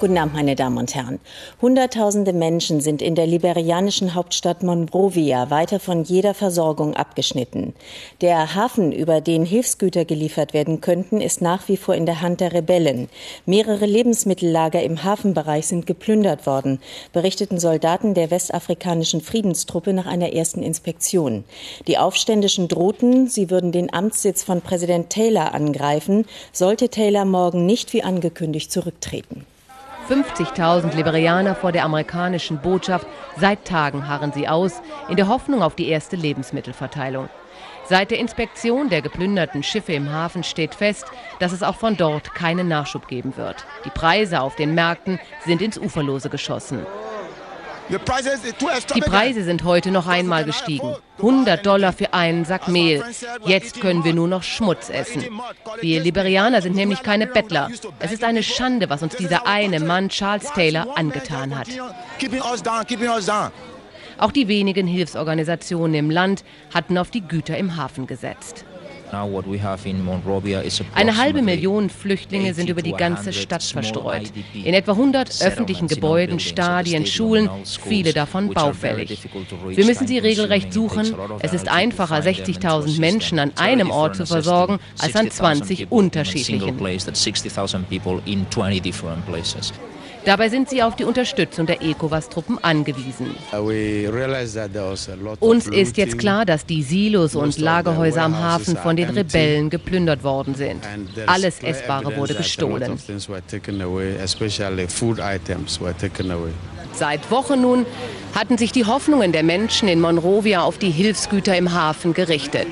Guten Abend, meine Damen und Herren. Hunderttausende Menschen sind in der liberianischen Hauptstadt Monrovia weiter von jeder Versorgung abgeschnitten. Der Hafen, über den Hilfsgüter geliefert werden könnten, ist nach wie vor in der Hand der Rebellen. Mehrere Lebensmittellager im Hafenbereich sind geplündert worden, berichteten Soldaten der westafrikanischen Friedenstruppe nach einer ersten Inspektion. Die Aufständischen drohten, sie würden den Amtssitz von Präsident Taylor angreifen, sollte Taylor morgen nicht wie angekündigt zurücktreten. 50.000 Liberianer vor der amerikanischen Botschaft. Seit Tagen harren sie aus, in der Hoffnung auf die erste Lebensmittelverteilung. Seit der Inspektion der geplünderten Schiffe im Hafen steht fest, dass es auch von dort keinen Nachschub geben wird. Die Preise auf den Märkten sind ins Uferlose geschossen. Die Preise sind heute noch einmal gestiegen. 100 Dollar für einen Sack Mehl. Jetzt können wir nur noch Schmutz essen. Wir Liberianer sind nämlich keine Bettler. Es ist eine Schande, was uns dieser eine Mann Charles Taylor angetan hat. Auch die wenigen Hilfsorganisationen im Land hatten auf die Güter im Hafen gesetzt. Eine halbe Million Flüchtlinge sind über die ganze Stadt verstreut. In etwa 100 öffentlichen Gebäuden, Stadien, Schulen, viele davon baufällig. Wir müssen sie regelrecht suchen. Es ist einfacher, 60.000 Menschen an einem Ort zu versorgen, als an 20 unterschiedlichen. Dabei sind sie auf die Unterstützung der ECOWAS-Truppen angewiesen. Uns ist jetzt klar, dass die Silos und Lagerhäuser am Hafen von den Rebellen geplündert worden sind. Alles Essbare wurde gestohlen. Seit Wochen nun hatten sich die Hoffnungen der Menschen in Monrovia auf die Hilfsgüter im Hafen gerichtet.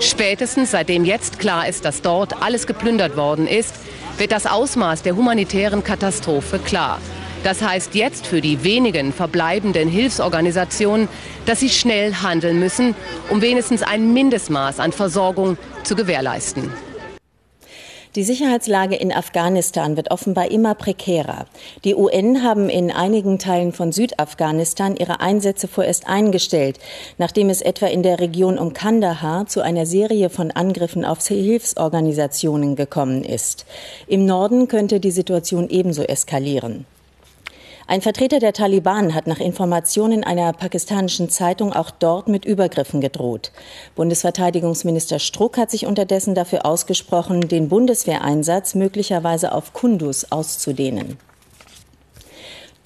Spätestens seitdem jetzt klar ist, dass dort alles geplündert worden ist, wird das Ausmaß der humanitären Katastrophe klar. Das heißt jetzt für die wenigen verbleibenden Hilfsorganisationen, dass sie schnell handeln müssen, um wenigstens ein Mindestmaß an Versorgung zu gewährleisten. Die Sicherheitslage in Afghanistan wird offenbar immer prekärer. Die UN haben in einigen Teilen von Südafghanistan ihre Einsätze vorerst eingestellt, nachdem es etwa in der Region um Kandahar zu einer Serie von Angriffen auf Hilfsorganisationen gekommen ist. Im Norden könnte die Situation ebenso eskalieren. Ein Vertreter der Taliban hat nach Informationen einer pakistanischen Zeitung auch dort mit Übergriffen gedroht. Bundesverteidigungsminister Struck hat sich unterdessen dafür ausgesprochen, den Bundeswehreinsatz möglicherweise auf Kundus auszudehnen.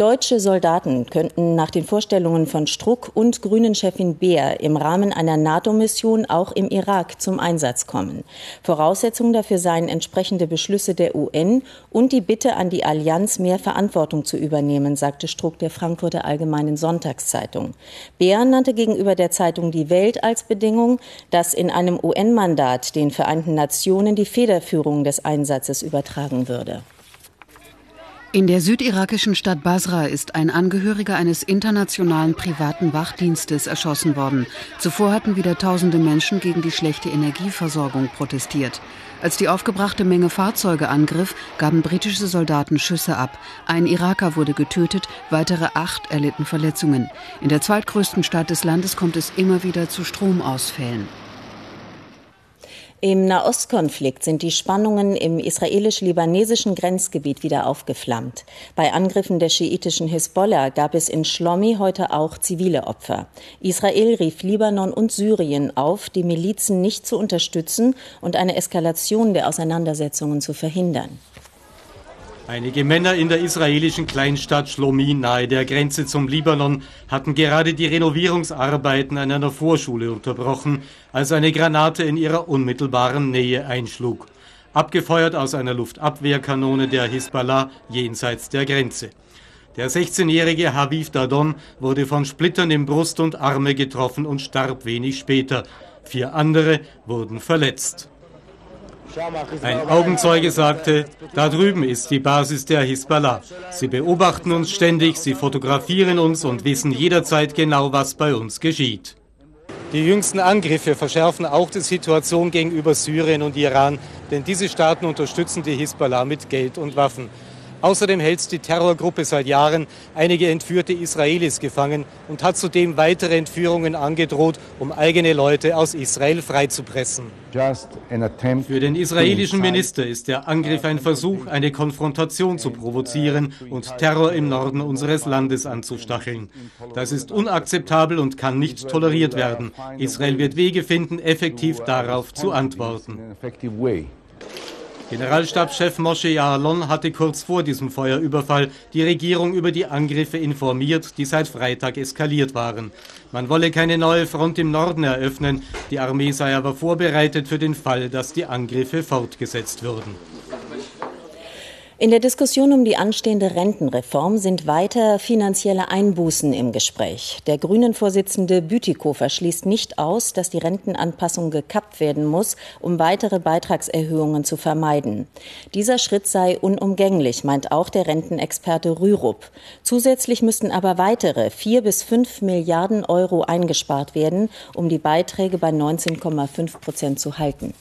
Deutsche Soldaten könnten nach den Vorstellungen von Struck und Grünen-Chefin Beer im Rahmen einer NATO-Mission auch im Irak zum Einsatz kommen. Voraussetzung dafür seien entsprechende Beschlüsse der UN und die Bitte an die Allianz, mehr Verantwortung zu übernehmen, sagte Struck der Frankfurter Allgemeinen Sonntagszeitung. Beer nannte gegenüber der Zeitung Die Welt als Bedingung, dass in einem UN-Mandat den Vereinten Nationen die Federführung des Einsatzes übertragen würde. In der südirakischen Stadt Basra ist ein Angehöriger eines internationalen privaten Wachdienstes erschossen worden. Zuvor hatten wieder tausende Menschen gegen die schlechte Energieversorgung protestiert. Als die aufgebrachte Menge Fahrzeuge angriff, gaben britische Soldaten Schüsse ab. Ein Iraker wurde getötet, weitere acht erlitten Verletzungen. In der zweitgrößten Stadt des Landes kommt es immer wieder zu Stromausfällen. Im Nahostkonflikt sind die Spannungen im israelisch-libanesischen Grenzgebiet wieder aufgeflammt. Bei Angriffen der schiitischen Hisbollah gab es in Schlomi heute auch zivile Opfer. Israel rief Libanon und Syrien auf, die Milizen nicht zu unterstützen und eine Eskalation der Auseinandersetzungen zu verhindern. Einige Männer in der israelischen Kleinstadt Shlomi nahe der Grenze zum Libanon hatten gerade die Renovierungsarbeiten an einer Vorschule unterbrochen, als eine Granate in ihrer unmittelbaren Nähe einschlug. Abgefeuert aus einer Luftabwehrkanone der Hisbollah jenseits der Grenze. Der 16-jährige Haviv Dadon wurde von Splittern in Brust und Arme getroffen und starb wenig später. Vier andere wurden verletzt. Ein Augenzeuge sagte, da drüben ist die Basis der Hisbollah. Sie beobachten uns ständig, sie fotografieren uns und wissen jederzeit genau, was bei uns geschieht. Die jüngsten Angriffe verschärfen auch die Situation gegenüber Syrien und Iran, denn diese Staaten unterstützen die Hisbollah mit Geld und Waffen. Außerdem hält die Terrorgruppe seit Jahren einige entführte Israelis gefangen und hat zudem weitere Entführungen angedroht, um eigene Leute aus Israel freizupressen. Für den israelischen Minister ist der Angriff ein Versuch, eine Konfrontation zu provozieren und Terror im Norden unseres Landes anzustacheln. Das ist unakzeptabel und kann nicht toleriert werden. Israel wird Wege finden, effektiv darauf zu antworten. Generalstabschef Moshe Yaalon hatte kurz vor diesem Feuerüberfall die Regierung über die Angriffe informiert, die seit Freitag eskaliert waren. Man wolle keine neue Front im Norden eröffnen, die Armee sei aber vorbereitet für den Fall, dass die Angriffe fortgesetzt würden. In der Diskussion um die anstehende Rentenreform sind weiter finanzielle Einbußen im Gespräch. Der Grünen-Vorsitzende Bütikofer schließt nicht aus, dass die Rentenanpassung gekappt werden muss, um weitere Beitragserhöhungen zu vermeiden. Dieser Schritt sei unumgänglich, meint auch der Rentenexperte Rürup. Zusätzlich müssten aber weitere vier bis fünf Milliarden Euro eingespart werden, um die Beiträge bei 19,5 Prozent zu halten.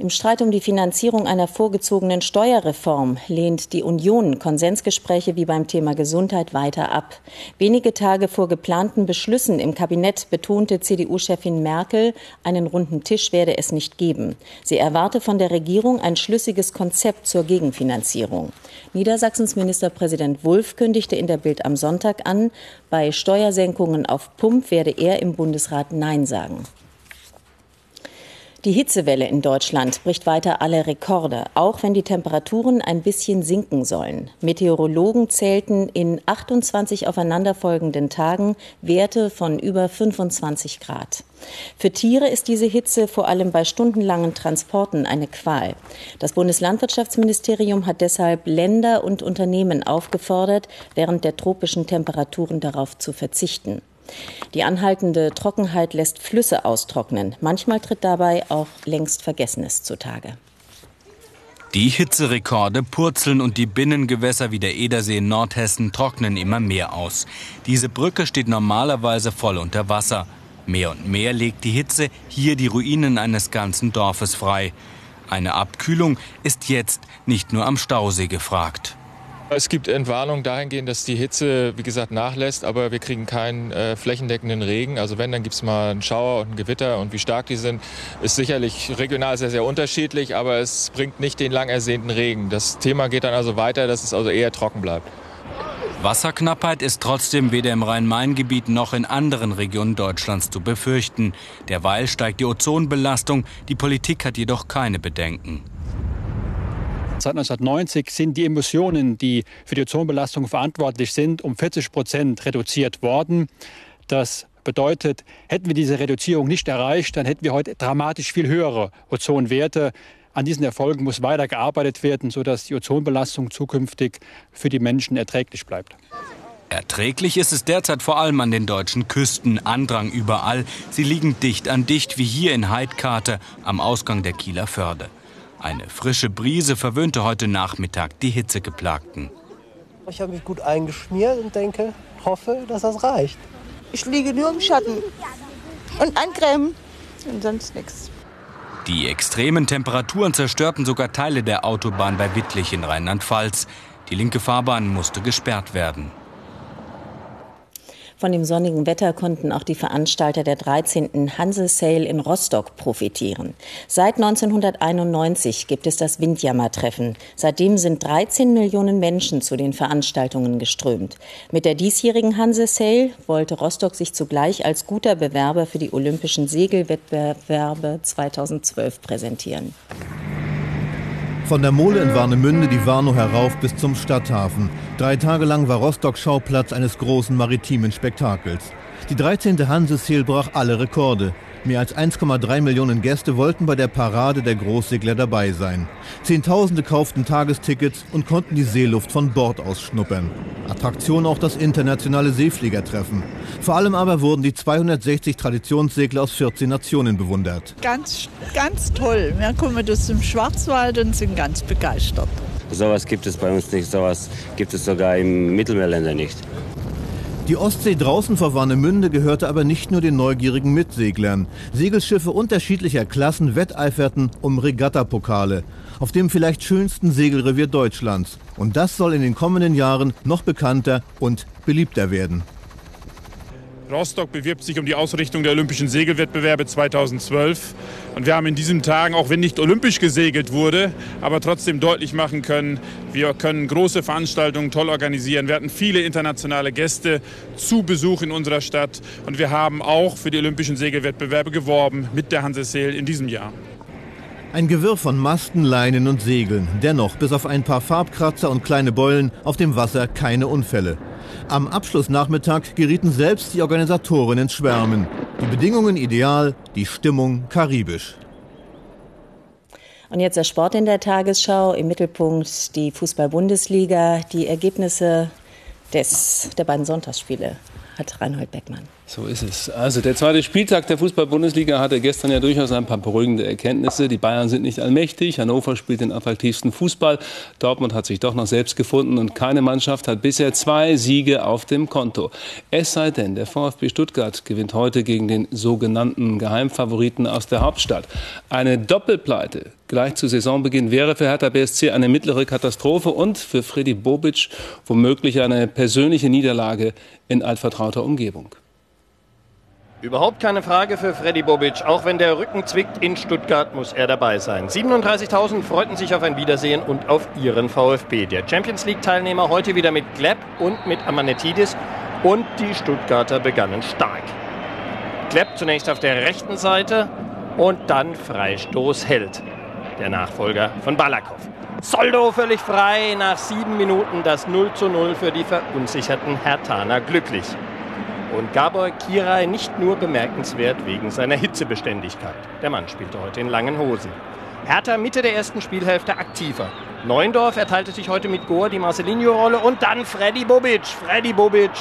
Im Streit um die Finanzierung einer vorgezogenen Steuerreform lehnt die Union Konsensgespräche wie beim Thema Gesundheit weiter ab. Wenige Tage vor geplanten Beschlüssen im Kabinett betonte CDU-Chefin Merkel, einen runden Tisch werde es nicht geben. Sie erwarte von der Regierung ein schlüssiges Konzept zur Gegenfinanzierung. Niedersachsens Ministerpräsident Wulff kündigte in der Bild am Sonntag an, bei Steuersenkungen auf Pump werde er im Bundesrat Nein sagen. Die Hitzewelle in Deutschland bricht weiter alle Rekorde, auch wenn die Temperaturen ein bisschen sinken sollen. Meteorologen zählten in 28 aufeinanderfolgenden Tagen Werte von über 25 Grad. Für Tiere ist diese Hitze vor allem bei stundenlangen Transporten eine Qual. Das Bundeslandwirtschaftsministerium hat deshalb Länder und Unternehmen aufgefordert, während der tropischen Temperaturen darauf zu verzichten. Die anhaltende Trockenheit lässt Flüsse austrocknen. Manchmal tritt dabei auch längst Vergessenes zutage. Die Hitzerekorde purzeln und die Binnengewässer wie der Edersee in Nordhessen trocknen immer mehr aus. Diese Brücke steht normalerweise voll unter Wasser. Mehr und mehr legt die Hitze hier die Ruinen eines ganzen Dorfes frei. Eine Abkühlung ist jetzt nicht nur am Stausee gefragt. Es gibt Entwarnung dahingehend, dass die Hitze, wie gesagt, nachlässt, aber wir kriegen keinen äh, flächendeckenden Regen. Also wenn, dann gibt es mal einen Schauer und ein Gewitter und wie stark die sind, ist sicherlich regional sehr, sehr unterschiedlich, aber es bringt nicht den lang ersehnten Regen. Das Thema geht dann also weiter, dass es also eher trocken bleibt. Wasserknappheit ist trotzdem weder im Rhein-Main-Gebiet noch in anderen Regionen Deutschlands zu befürchten. Derweil steigt die Ozonbelastung, die Politik hat jedoch keine Bedenken. Seit 1990 sind die Emissionen, die für die Ozonbelastung verantwortlich sind, um 40 Prozent reduziert worden. Das bedeutet, hätten wir diese Reduzierung nicht erreicht, dann hätten wir heute dramatisch viel höhere Ozonwerte. An diesen Erfolgen muss weiter gearbeitet werden, sodass die Ozonbelastung zukünftig für die Menschen erträglich bleibt. Erträglich ist es derzeit vor allem an den deutschen Küsten. Andrang überall. Sie liegen dicht an dicht, wie hier in Heidkarte am Ausgang der Kieler Förde. Eine frische Brise verwöhnte heute Nachmittag die Hitzegeplagten. Ich habe mich gut eingeschmiert und denke, hoffe, dass das reicht. Ich liege nur im Schatten und an und sonst nichts. Die extremen Temperaturen zerstörten sogar Teile der Autobahn bei Wittlich in Rheinland-Pfalz. Die linke Fahrbahn musste gesperrt werden. Von dem sonnigen Wetter konnten auch die Veranstalter der 13. Hanse Sale in Rostock profitieren. Seit 1991 gibt es das Windjammer-Treffen. Seitdem sind 13 Millionen Menschen zu den Veranstaltungen geströmt. Mit der diesjährigen Hanse Sale wollte Rostock sich zugleich als guter Bewerber für die Olympischen Segelwettbewerbe 2012 präsentieren. Von der Mole in Warnemünde die Warnow herauf bis zum Stadthafen. Drei Tage lang war Rostock Schauplatz eines großen maritimen Spektakels. Die 13. Hanse brach alle Rekorde. Mehr als 1,3 Millionen Gäste wollten bei der Parade der Großsegler dabei sein. Zehntausende kauften Tagestickets und konnten die Seeluft von Bord aus schnuppern. Attraktion auch das internationale Seefliegertreffen. Vor allem aber wurden die 260 Traditionssegler aus 14 Nationen bewundert. Ganz, ganz toll. Wir kommen das im Schwarzwald und sind ganz begeistert. Sowas gibt es bei uns nicht, sowas gibt es sogar im Mittelmeerländer nicht. Die Ostsee draußen vor Warnemünde gehörte aber nicht nur den neugierigen Mitseglern. Segelschiffe unterschiedlicher Klassen wetteiferten um Regattapokale. auf dem vielleicht schönsten Segelrevier Deutschlands. Und das soll in den kommenden Jahren noch bekannter und beliebter werden. Rostock bewirbt sich um die Ausrichtung der Olympischen Segelwettbewerbe 2012. Und wir haben in diesen Tagen, auch wenn nicht olympisch gesegelt wurde, aber trotzdem deutlich machen können, wir können große Veranstaltungen toll organisieren. Wir hatten viele internationale Gäste zu Besuch in unserer Stadt. Und wir haben auch für die Olympischen Segelwettbewerbe geworben mit der Hanseseel in diesem Jahr. Ein Gewirr von Masten, Leinen und Segeln. Dennoch, bis auf ein paar Farbkratzer und kleine Beulen, auf dem Wasser keine Unfälle. Am Abschlussnachmittag gerieten selbst die Organisatoren ins Schwärmen. Die Bedingungen ideal, die Stimmung karibisch. Und jetzt der Sport in der Tagesschau. Im Mittelpunkt die Fußball-Bundesliga. Die Ergebnisse des, der beiden Sonntagsspiele hat Reinhold Beckmann. So ist es. Also der zweite Spieltag der Fußball-Bundesliga hatte gestern ja durchaus ein paar beruhigende Erkenntnisse. Die Bayern sind nicht allmächtig. Hannover spielt den attraktivsten Fußball. Dortmund hat sich doch noch selbst gefunden und keine Mannschaft hat bisher zwei Siege auf dem Konto. Es sei denn, der VfB Stuttgart gewinnt heute gegen den sogenannten Geheimfavoriten aus der Hauptstadt. Eine Doppelpleite gleich zu Saisonbeginn wäre für Hertha BSC eine mittlere Katastrophe und für Freddy Bobic womöglich eine persönliche Niederlage in altvertrauter Umgebung. Überhaupt keine Frage für Freddy Bobic. Auch wenn der Rücken zwickt in Stuttgart, muss er dabei sein. 37.000 freuten sich auf ein Wiedersehen und auf ihren VfB. Der Champions League-Teilnehmer heute wieder mit Klepp und mit Amanetidis. Und die Stuttgarter begannen stark. Klepp zunächst auf der rechten Seite und dann Freistoß Held. Der Nachfolger von Balakow. Soldo völlig frei nach sieben Minuten das 0 zu 0 für die verunsicherten Hertaner glücklich. Und Gabor Kirai nicht nur bemerkenswert wegen seiner Hitzebeständigkeit. Der Mann spielte heute in langen Hosen. Hertha Mitte der ersten Spielhälfte aktiver. Neuendorf erteilte sich heute mit Gohr die Marcelinho-Rolle und dann Freddy Bobic. Freddy Bobic.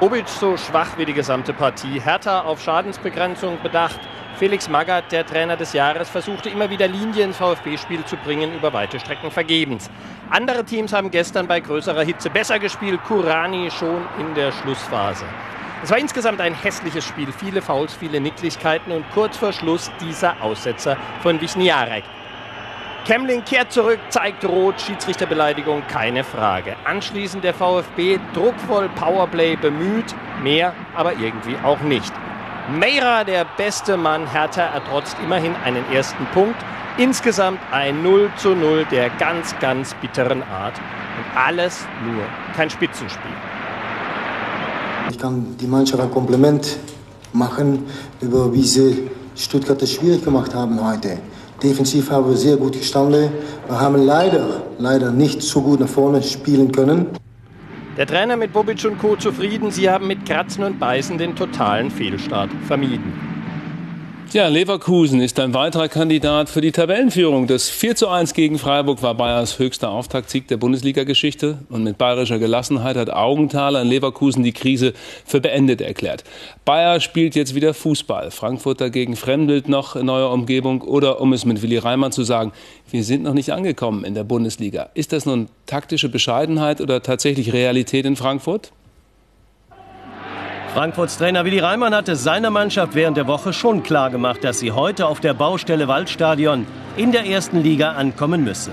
Bobic so schwach wie die gesamte Partie. Hertha auf Schadensbegrenzung bedacht. Felix Magath, der Trainer des Jahres, versuchte immer wieder Linie ins VfB-Spiel zu bringen, über weite Strecken vergebens. Andere Teams haben gestern bei größerer Hitze besser gespielt, Kurani schon in der Schlussphase. Es war insgesamt ein hässliches Spiel, viele Fouls, viele Nicklichkeiten und kurz vor Schluss dieser Aussetzer von Wisniarek. Kemling kehrt zurück, zeigt Rot, Schiedsrichterbeleidigung, keine Frage. Anschließend der VfB druckvoll Powerplay bemüht, mehr aber irgendwie auch nicht. Meira, der beste Mann, Hertha ertrotzt immerhin einen ersten Punkt. Insgesamt ein 0 zu 0 der ganz, ganz bitteren Art. Und alles nur kein Spitzenspiel. Ich kann die Mannschaft ein Kompliment machen, über wie sie Stuttgart es schwierig gemacht haben heute. Defensiv haben wir sehr gut gestanden. Wir haben leider, leider nicht so gut nach vorne spielen können. Der Trainer mit Bobic und Co. zufrieden. Sie haben mit Kratzen und Beißen den totalen Fehlstart vermieden. Ja, Leverkusen ist ein weiterer Kandidat für die Tabellenführung. Das 4 zu 1 gegen Freiburg war Bayers höchster Auftaktsieg der Bundesliga-Geschichte. Und mit bayerischer Gelassenheit hat Augenthaler in Leverkusen die Krise für beendet erklärt. Bayer spielt jetzt wieder Fußball. Frankfurt dagegen fremdelt noch in neuer Umgebung. Oder um es mit Willi Reimann zu sagen, wir sind noch nicht angekommen in der Bundesliga. Ist das nun taktische Bescheidenheit oder tatsächlich Realität in Frankfurt? Frankfurts Trainer Willi Reimann hatte seiner Mannschaft während der Woche schon klar gemacht, dass sie heute auf der Baustelle Waldstadion in der ersten Liga ankommen müsse.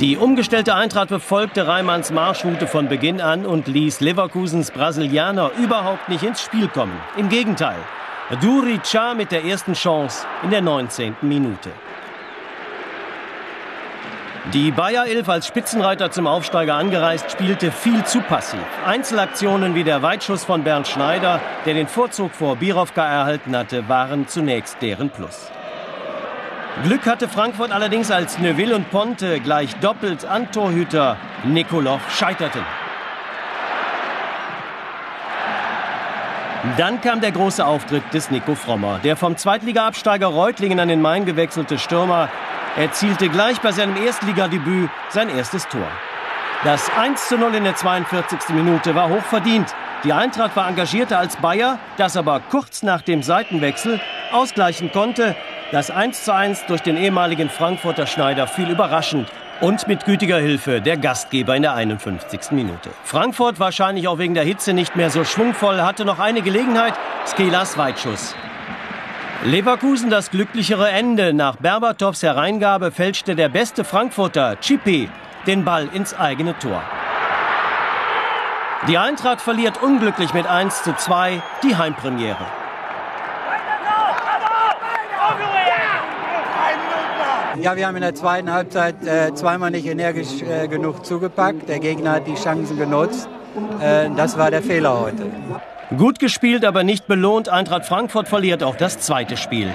Die umgestellte Eintracht befolgte Reimanns Marschroute von Beginn an und ließ Leverkusens Brasilianer überhaupt nicht ins Spiel kommen. Im Gegenteil, Duri Cha mit der ersten Chance in der 19. Minute. Die Bayer 11 als Spitzenreiter zum Aufsteiger angereist spielte viel zu passiv. Einzelaktionen wie der Weitschuss von Bernd Schneider, der den Vorzug vor Birovka erhalten hatte, waren zunächst deren Plus. Glück hatte Frankfurt allerdings als Neuville und Ponte gleich doppelt an Torhüter Nikolov scheiterten. Dann kam der große Auftritt des Nico Frommer. Der vom Zweitliga-Absteiger Reutlingen an den Main gewechselte Stürmer erzielte gleich bei seinem Erstligadebüt sein erstes Tor. Das 1 zu 0 in der 42. Minute war hochverdient. Die Eintracht war engagierter als Bayer, das aber kurz nach dem Seitenwechsel ausgleichen konnte. Das 1 zu 1 durch den ehemaligen Frankfurter Schneider fiel überraschend und mit gütiger Hilfe der Gastgeber in der 51. Minute. Frankfurt wahrscheinlich auch wegen der Hitze nicht mehr so schwungvoll, hatte noch eine Gelegenheit, Skelas Weitschuss. Leverkusen das glücklichere Ende. Nach Berbatovs Hereingabe fälschte der beste Frankfurter, Chipi, den Ball ins eigene Tor. Die Eintracht verliert unglücklich mit 1 zu 2 die Heimpremiere. Ja, wir haben in der zweiten Halbzeit äh, zweimal nicht energisch äh, genug zugepackt. Der Gegner hat die Chancen genutzt. Äh, das war der Fehler heute. Gut gespielt, aber nicht belohnt. Eintracht Frankfurt verliert auch das zweite Spiel.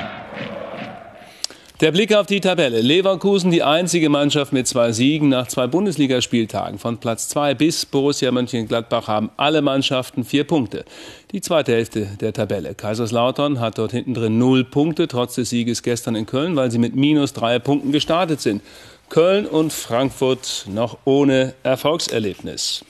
Der Blick auf die Tabelle. Leverkusen die einzige Mannschaft mit zwei Siegen nach zwei Bundesligaspieltagen. Von Platz zwei bis Borussia Mönchengladbach haben alle Mannschaften vier Punkte. Die zweite Hälfte der Tabelle. Kaiserslautern hat dort hinten drin null Punkte, trotz des Sieges gestern in Köln, weil sie mit minus drei Punkten gestartet sind. Köln und Frankfurt noch ohne Erfolgserlebnis.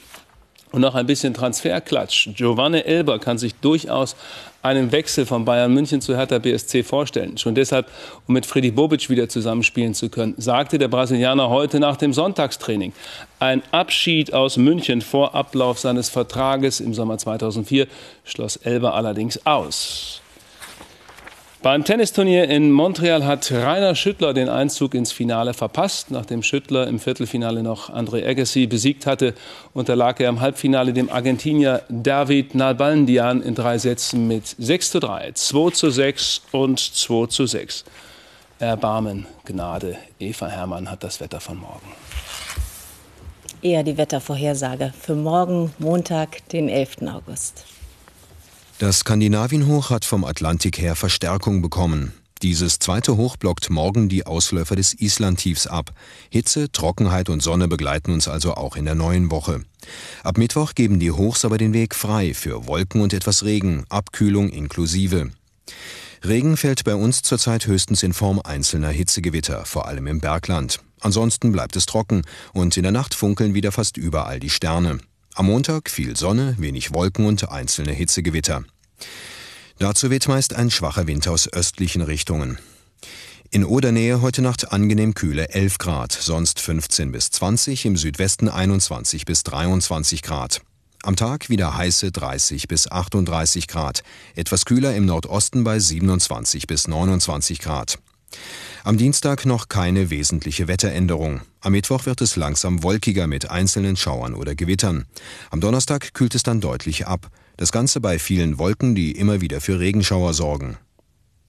Und noch ein bisschen Transferklatsch. Giovanni Elber kann sich durchaus einen Wechsel von Bayern München zu Hertha BSC vorstellen. Schon deshalb, um mit Freddy Bobic wieder zusammenspielen zu können, sagte der Brasilianer heute nach dem Sonntagstraining. Ein Abschied aus München vor Ablauf seines Vertrages im Sommer 2004 schloss Elber allerdings aus. Beim Tennisturnier in Montreal hat Rainer Schüttler den Einzug ins Finale verpasst. Nachdem Schüttler im Viertelfinale noch André Agassi besiegt hatte, unterlag er im Halbfinale dem Argentinier David Nalbandian in drei Sätzen mit 6 zu 3, 2 zu 6 und 2 zu 6. Erbarmen, Gnade. Eva Hermann hat das Wetter von morgen. Eher die Wettervorhersage für morgen, Montag, den 11. August. Das Skandinavienhoch hat vom Atlantik her Verstärkung bekommen. Dieses zweite Hoch blockt morgen die Ausläufer des Islandtiefs ab. Hitze, Trockenheit und Sonne begleiten uns also auch in der neuen Woche. Ab Mittwoch geben die Hochs aber den Weg frei für Wolken und etwas Regen, Abkühlung inklusive. Regen fällt bei uns zurzeit höchstens in Form einzelner Hitzegewitter, vor allem im Bergland. Ansonsten bleibt es trocken und in der Nacht funkeln wieder fast überall die Sterne. Am Montag viel Sonne, wenig Wolken und einzelne Hitzegewitter. Dazu weht meist ein schwacher Wind aus östlichen Richtungen. In Odernähe heute Nacht angenehm kühle 11 Grad, sonst 15 bis 20, im Südwesten 21 bis 23 Grad. Am Tag wieder heiße 30 bis 38 Grad, etwas kühler im Nordosten bei 27 bis 29 Grad. Am Dienstag noch keine wesentliche Wetteränderung. Am Mittwoch wird es langsam wolkiger mit einzelnen Schauern oder Gewittern. Am Donnerstag kühlt es dann deutlich ab. Das Ganze bei vielen Wolken, die immer wieder für Regenschauer sorgen.